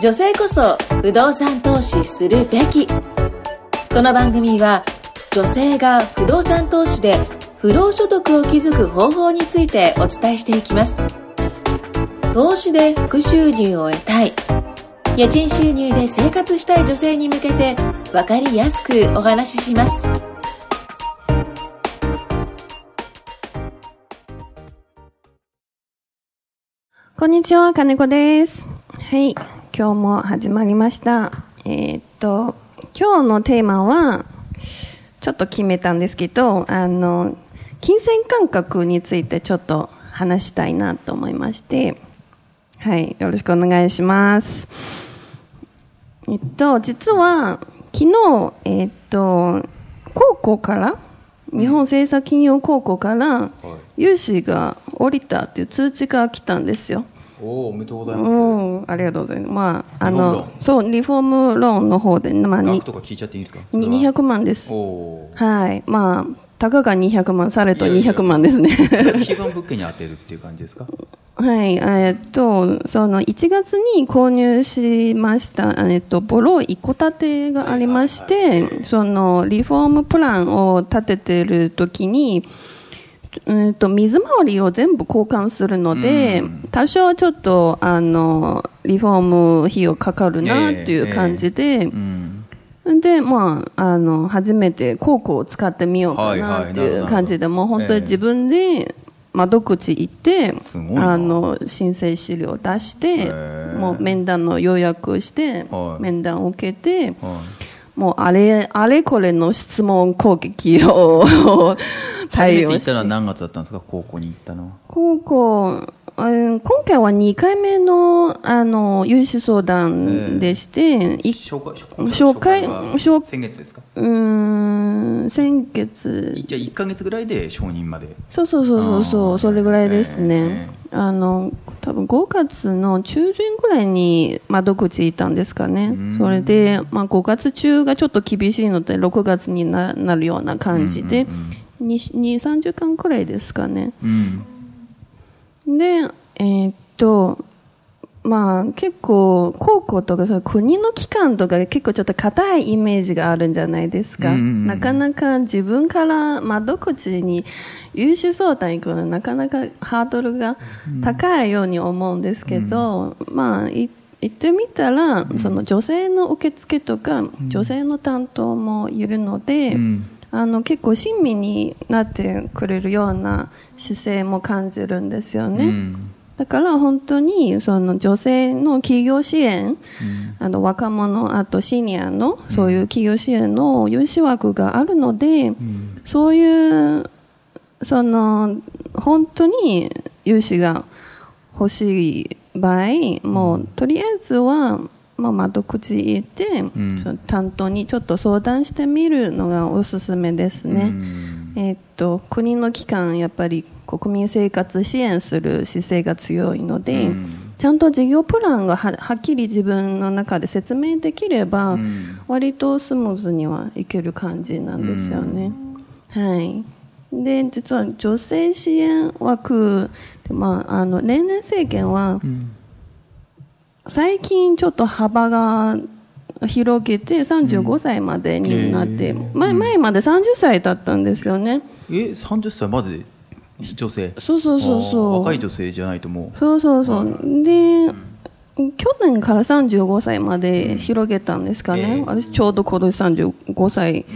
女性こそ不動産投資するべき。この番組は女性が不動産投資で不労所得を築く方法についてお伝えしていきます。投資で副収入を得たい。家賃収入で生活したい女性に向けて分かりやすくお話しします。こんにちは、金子です。はい、今日も始まりました。えーっと、今日のテーマは、ちょっと決めたんですけど、あの、金銭感覚についてちょっと話したいなと思いまして、はい、よろしくお願いします。えっと、実は、昨日、えっと、高校から、日本政策金融高校から、融資が降りたっていう通知が来たんですよ。おお、おめでとうございます。うん、ありがとうございます。まあ、あの、そう、リフォームローンの方で、まあ、に額とか聞いちゃっていいですか？に200万ですはい。まあ、たかが200万、されといやいや200万ですね。ー。基盤物件に当てるっていう感じですか？はい。えっと、その、1月に購入しました、えっと、ボロ一戸建てがありまして、その、リフォームプランを立ててる時に、うんと水回りを全部交換するので、多少ちょっとあのリフォーム費用かかるなっていう感じで、うん。で、まあ、あの初めて高校を使ってみようかなっていう感じで、もう本当に自分で窓口行って、すごいな。あの申請資料を出して、ーもう面談の予約をして、はい。面談を受けて、はもうあれあれこれの質問攻撃を 対応したてて行っのは何月だったんですか？高校に行ったのは。高校、うん今回は2回目のあの融資相談でして、い紹介、紹介は紹先月ですか？うーん先月。じゃあ1ヶ月ぐらいで承認まで？そうそうそうそうそうそれぐらいですね、えあの多分5月の中旬ぐらいに窓口いたんですかね。それで、まあ、5月中がちょっと厳しいので6月にななるような感じで、2 30間くらいですかね。うん。で、えーっと、まあ結構高校とかそういう国の機関とか結構ちょっと硬いイメージがあるんじゃないですか。うんうんうん。なかなか自分から窓口に融資相談行くのはなかなかハードルが高いように思うんですけど、まあい行ってみたら、その女性の受付とか、女性の担当もいるので、うんあの結構親身になってくれるような姿勢も感じるんですよね。うん。だから本当にその女性の企業支援、あの若者、あとシニアのそういう企業支援の融資枠があるので、そういうその本当に融資が欲しい場合、もうとりあえずは、まあ、窓口行って、ん。その担当にちょっと相談してみるのがおすすめですね。うん。えーっと国の機関やっぱり国民生活支援する姿勢が強いので、うん。ちゃんと事業プランがははっきり自分の中で説明できれば、ん。割とスムーズにはいける感じなんですよね。はい。で実は女性支援枠で、まあ、あの年々政権は最近ちょっと幅が広げて35歳までになって、前前まで30歳だったんですよね。え、30歳まで？女性そうそうそうそう。若い女性じゃないともう。そうそうそう。で、去年から35歳まで広げたんですかね。ええ私ちょうど今年35歳、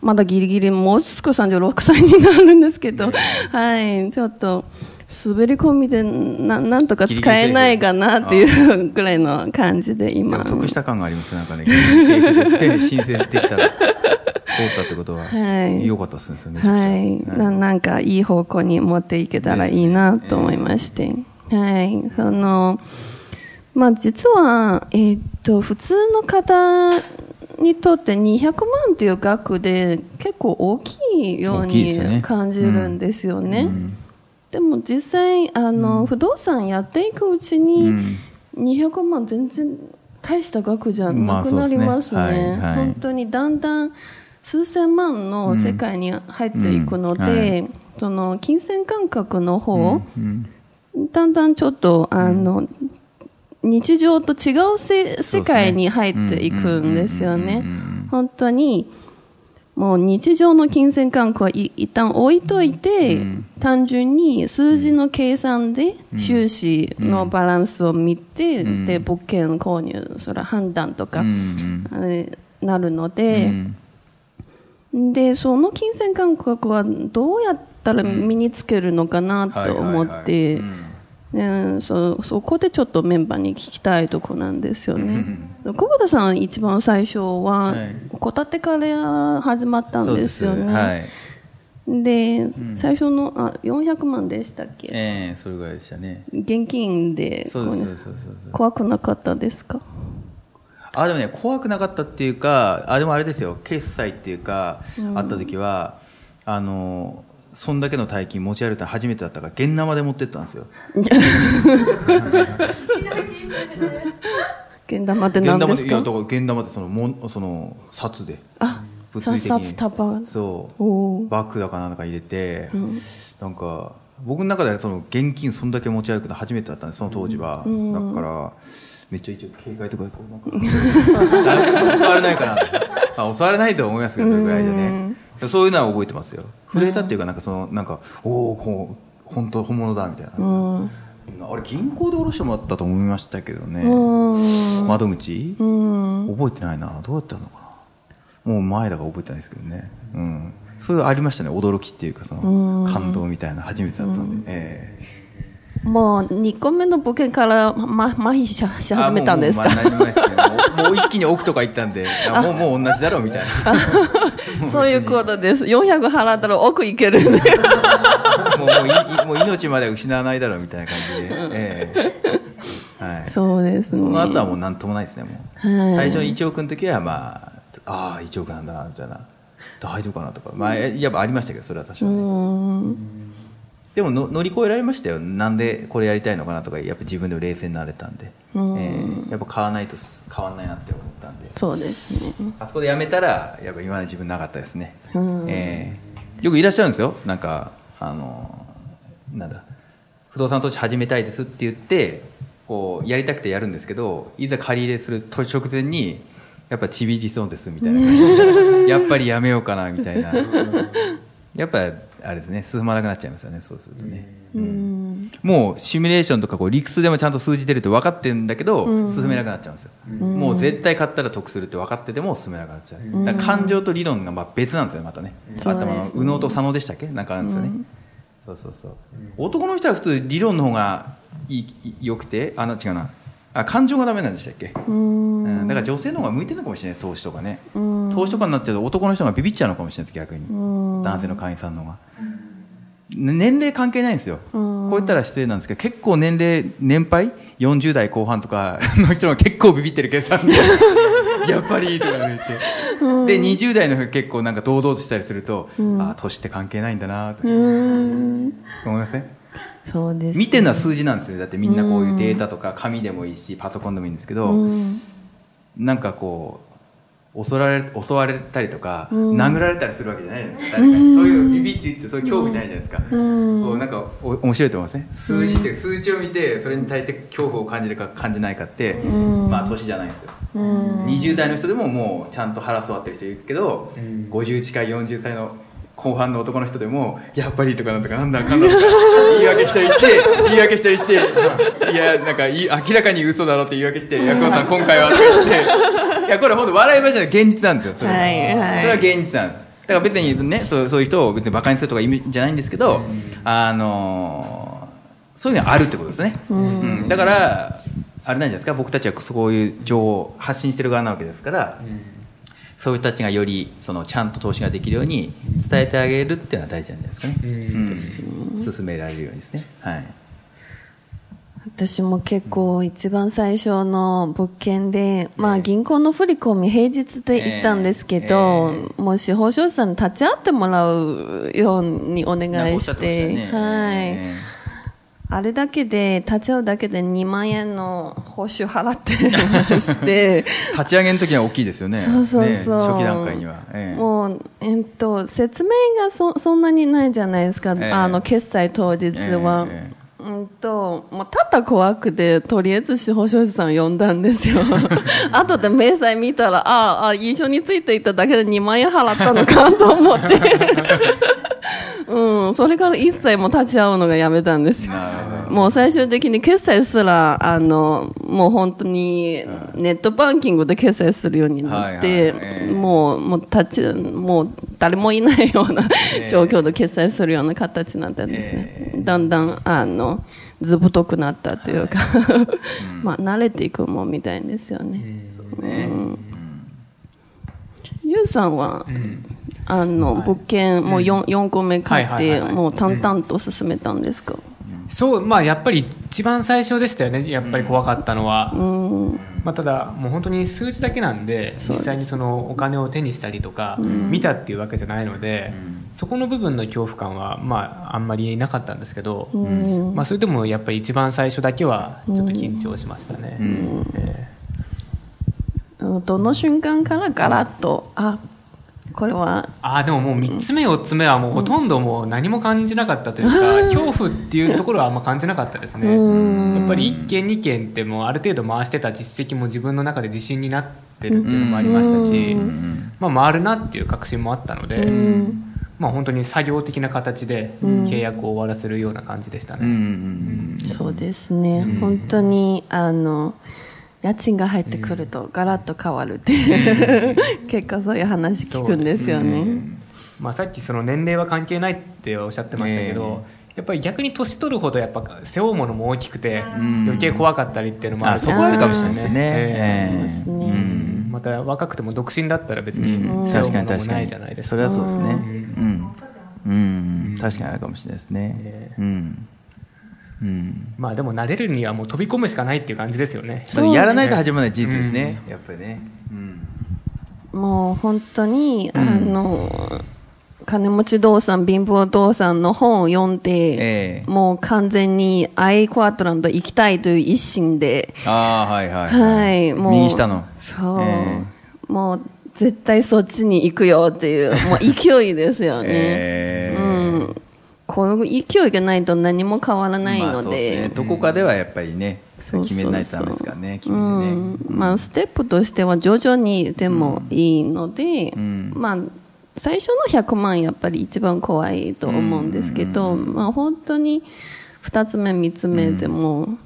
まだギリギリもうすぐ36歳になるんですけど、はい、ちょっと。滑り込みでななんとか使えないかなっていうぐらいの感じでで今も得した感がありますなんかね。で申請できたら、通ったってことは、はい。良かったですね、めちゃくちゃ。はい、ななんかいい方向に持っていけたらいいなと思いまして、はい、そのまあ実はえーっと普通の方にとって200万という額で結構大きいよう大きいですよね。に感じるんですよね。でも実際あの、不動産やっていくうちに、200万全然大した額じゃなくなりますね,、まあすね。はいはい。本当にだんだん数千万の世界に入っていくので、うん。はい。その金銭感覚の方、うんだんだんちょっとあの、日常と違うせ世界に入っていくんですよね。うんうんうんうんうん。本当に、もう日常の金銭感覚はい一旦置いといて、うん。単純に数字の計算で収支のバランスを見て、うん。で物件購入それは判断とか、うん。なるのうで、ん。でその金銭感覚はどうやったら身につけるのかなと思って、はいはいはいねそそこでちょっとメンバーに聞きたいとこなんですよね。久保田さん一番最初ははい。戸建てから始まったんですよね。はい。で、最初のあ400万でしたっけ、ええそれぐらいでしたね。現金で怖くなかったですか？あでもね怖くなかったっていうかあでもあれですよ。決済っていうか、あった時はあのそんだけの大金持ち歩いたの初めてだったから現生で持ってったんですよ。現玉って現何ですか？玉でいやだから現玉でそのもその札であ物理的に。札束そう。バッグだかなんだか入れて、なんか僕の中ではその現金そんだけ持ち歩くの初めてだったんですその当時は、だからめっちゃ一応警戒とかでこうなんか 襲われないかな。あ襲われないと思いますけどそれぐらいでねそういうのは覚えてますよ。震えたっていうかなんかそのなんかおおこう本当本物だみたいな、うん。あれ銀行で下ろしてもらったと思いましたけどね、うん。窓口、うん。覚えてないな。どうやったのかな？もう前だから覚えてないですけどね。うん。そういうのありましたね。驚きっていうかその感動みたいな初めてだったんで、えもう2個目の物件から、ま、麻痺し始めたんですか？あもう一気に奥とか行ったんであもう もう同じだろうみたいな。そういうことです。400払ったら奥行けるね もうもういもう命まで失わないだろうみたいな感じで、ええ。はい、そうですね。その後はもう何ともないですねもう、はい。最初の1億の時はまあああ1億なんだなみたいな。大丈夫かなとか。まあやっぱありましたけどそれは確かに、うんでもの乗り越えられましたよ。なんでこれやりたいのかなとかやっぱ自分で冷静になれたんで、うん。えーやっぱ買わないとす変わんないなって思ったんで。そうですね。あそこでやめたらやっぱ今まで自分なかったですね、うん。えーよくいらっしゃるんですよ。なんかあのなんだ不動産投資始めたいですって言ってこうやりたくてやるんですけどいざ借り入れすると直前にやっぱちびりそうですみたいな。感じでやっぱりやめようかなみたいな。やっぱあれですね進まなくなっちゃいますよねそうするとね、うん。もうシミュレーションとかこう理屈でもちゃんと数字出るって分かってるんだけど、進めなくなっちゃうんですよ、もう絶対買ったら得するって分かってても進めなくなっちゃう、だから感情と理論がまあ別なんですよねまたね、頭の右脳と左脳でしたっけなんかあるんですよね、そうそうそう。男の人は普通理論の方がいいいよくてあの違うなあ感情がダメなんでしたっけ、うん。うんだから女性の方が向いてるのかもしれない。投資とかね、投資とかになっちゃうと男の人がビビっちゃうのかもしれないです逆に、男性の会員さんの方が、ね年齢関係ないんですよ、こう言ったら失礼なんですけど結構年齢年配？40代後半とかの人が結構ビビってる計算で。やっぱりとか言って、で20代の人が結構なんか堂々としたりすると、ああ年って関係ないんだなとうん。思いませんそうです。見てるのは数字なんですよだってみんなこういうデータとか紙でもいいしパソコンでもいいんですけど、うん。なんかこう襲われ襲われたりとか、殴られたりするわけじゃないじゃないですか。誰か。にそういうビビって言ってそういう恐怖じゃないじゃないですか、こうなんかお面白いと思いますね数字って数値を見てそれに対して恐怖を感じるか感じないかって、まあ年じゃないんですよ、20代の人でももうちゃんと腹座ってる人いるけど、50近い40歳の後半の男の人でもやっぱりとかなんとかなんだかんだとか言い訳したりして言い訳したりしていやなんかいい明らかに嘘だろって言い訳して「ヤクオさん今回は」とか言っていやこれ本当笑い話じゃない現実なんですよそれは,、はいはい。それは現実なんです。だから別にねそうそういう人を別にバカにするとか意味じゃないんですけど、あのーそういうのがあるってことですね、うん。だからあれなんじゃないですか僕たちはそういう情報を発信してる側なわけですから、そういう人たちがよりそのちゃんと投資ができるように伝えてあげるっていうのは大事なんじゃないですかね、うん。進められるようにですね。はい。私も結構一番最初の物件で、まあ銀行の振り込み平日で行ったんですけど、もう司法書士さんに立ち会ってもらうようにお願いして、はい。えあれだけで、立ち会うだけで2万円の報酬払ってまして、ー 立ち上げの時は大きいですよねそうそうそう。ね初期段階には、ええもう、えっと、説明がそそんなにないじゃないですか、ええあの決済当日は。うんと、もうただ怖くて、とりあえず司法書士さん呼んだんですよ。後で明細見たら、ああ、一緒についていっただけで2万円払ったのかと思って。うん、それから一切もう立ち会うのがやめたんですよ。もう最終的に決済すら、あの、もう本当にネットバンキングで決済するようになって、はいはいええもう、もう立ち、もう誰もいないような状況で決済するような形になったんですね。だんだん、あの、ずぶとくなったというか、まあ慣れていくもんみたいですよね。ゆうさんは、あの、物件、もう 4, 4個目買って、もう淡々と進めたんですか、そうまあやっぱり一番最初でしたよねやっぱり怖かったのは、まあ、ただもう本当に数字だけなんで実際にそのお金を手にしたりとか、見たっていうわけじゃないので、そこの部分の恐怖感はまああんまりなかったんですけど、まあ、それでもやっぱり一番最初だけはちょっと緊張しましたね、えうんどの瞬間からガラッと、あ、これは、ああでももう3つ目4つ目はもうほとんどもう何も感じなかったというか、恐怖っていうところはあんま感じなかったですね、やっぱり1件2件ってもうある程度回してた実績も自分の中で自信になってるっていうのもありましたし、まあ、回るなっていう確信もあったので、まあ、本当に作業的な形で契約を終わらせるような感じでしたね、うん。うんそうですね、本当に、あの、家賃が入ってくるとガラッと変わるっていう、結構そういう話聞くんですよね。まあ、さっきその年齢は関係ないっておっしゃってましたけど、やっぱり逆に年取るほどやっぱ背負うものも大きくて余計怖かったりっていうのもある。あそこはあるかもしれないですね。ええ。ええですね。うん。また若くても独身だったら別にうん。背負うものも確かに確かに。ないじゃないですそかれはそうですね。うん。うん。確かにあるかもしれないですね。え。うんうん。まあでも慣れるにはもう飛び込むしかないっていう感じですよね。まあやらないと始まらない人生ですねやっぱりね。うん。もう本当に、あの、金持ち父さん、貧乏父さんの本を読んで、ええ。もう完全にアイクワトランド行きたいという一心で、ああはいはいはい、もう。右下の。そう。えもう絶対そっちに行くよっていう、もう勢いですよね。ええ。うん。この勢いがないと何も変わらないまあので。ですね。どこかではやっぱりねそうそうそう決めないとダメですからね決めてうね。ん。まあ、ステップとしては徐々にでもいいので、ん。まあ、最初の100万やっぱり一番怖いと思うんですけど、まあ、本当に2つ目3つ目でも、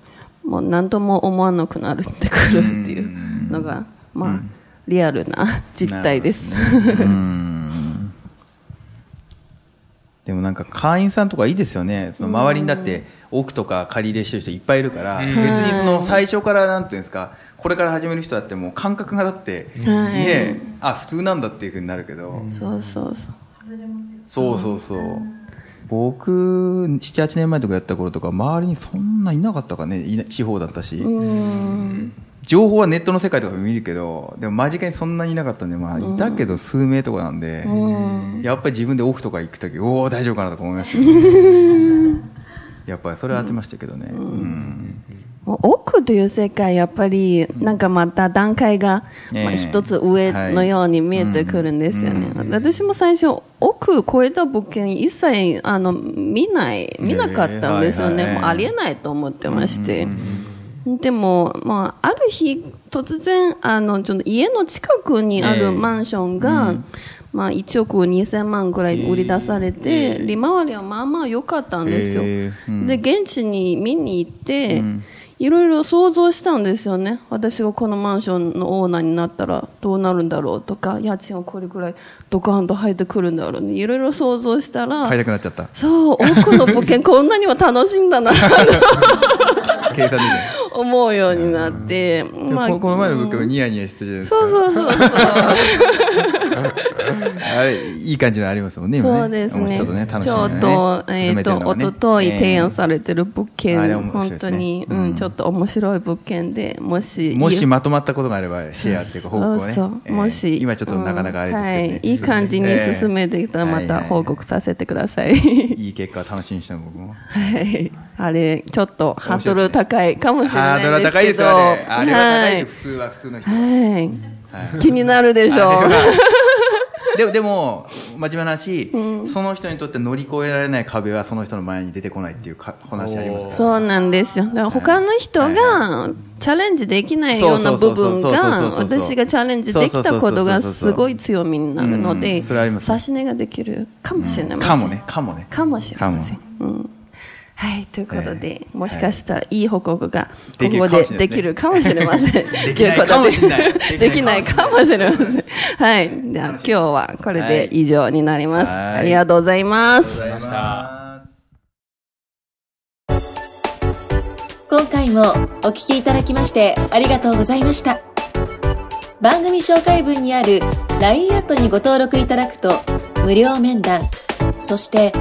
もう何とも思わなくなるってくるっていうのが、まあ、リアルな実態です。うんでもなんか会員さんとかいいですよね。その周りにだって奥とか借り入れしてる人いっぱいいるから別にその最初からなんていうんですかこれから始める人だってもう感覚がだってはい。ねあ普通なんだっていうふうになるけど。そうそうそう。そうそうそう。僕78年前とかやった頃とか周りにそんないなかったかね。地方だったし情報はネットの世界とかで見るけどでも間近にそんなにいなかったんで、まあ、いたけど数名とかなんで、やっぱり自分で奥とか行く時おお大丈夫かなとか思いましたけど やっぱりそれはあってましたけどね、うん。もう奥という世界やっぱりなんかまた段階が、ええ。まあ、一つ上のように見えてくるんですよね、私も最初奥超えた物件一切あの見ない見なかったんですよね、ええ。はいはいもうありえないと思ってまして、でも、まあ、ある日突然あのちょっと家の近くにあええ。るマンションが、まあ、1億2000万ぐらい売り出されて、利回りはまあまあ良かったんですよ、ええ。うん。で現地に見に行って、いろいろ想像したんですよね。私がこのマンションのオーナーになったらどうなるんだろうとか家賃はこれくらいドカンと入ってくるんだろうね。いろいろ想像したら買いたくなっちゃった。そう奥の物件こんなには楽しいんだな。計算でね思うようになって、まあここの前の物件もニヤニヤしてたじゃないですか。そうそうそうそう。あれいい感じのありますもんねそうですね。ちょっとね楽しちょっみだねと、えっ、と、進めてるのがね一昨日提案されてる物件、あれ面白い本当に、ううんん、ちょっと面白い物件で、もし、もしまとまったことがあればシェアっていうか報告をね。そうそう。えー。もし、今ちょっとなかなかあれですけどね、はい、いい感じに進めてきたら、また報告させてください。いい結果を楽しみにしたの僕も。はい、あれ、ちょっとハードル高いかもしれハードルは高いですよあれあれは高いはい普通は普通の人。ははい。はい。気になるでしょう。でもでも真面目な話、その人にとって乗り越えられない壁はその人の前に出てこないっていうか話ありますかそうなんですよ。だから他の人はいがチャレンジできないような部分が私がチャレンジできたことがすごい強みになるのうで、差し値ができるかもしれません。かもね。かもね。かもしれません。うんはい、ということで、もしかしたらいい報告がここでできるかもしれません。できないかもしれないできないかもしれません。はい、じゃあ今日はこれで以上になります。はいありがとうございます。ありがとうございま今回もお聞きいただきましてありがとうございました。番組紹介文にある LINE アットにご登録いただくと無料面談、そして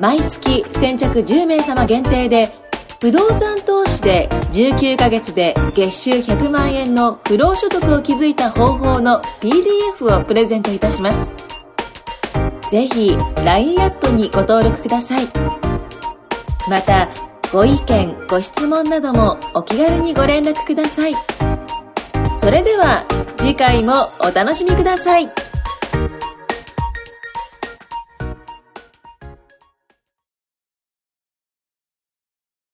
毎月先着10名様限定で不動産投資で19ヶ月で月収100万円の不労所得を築いた方法の PDF をプレゼントいたします。ぜひ LINE アットにご登録ください。また、ご意見、ご質問などもお気軽にご連絡ください。それでは次回もお楽しみください。